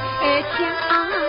诶天啊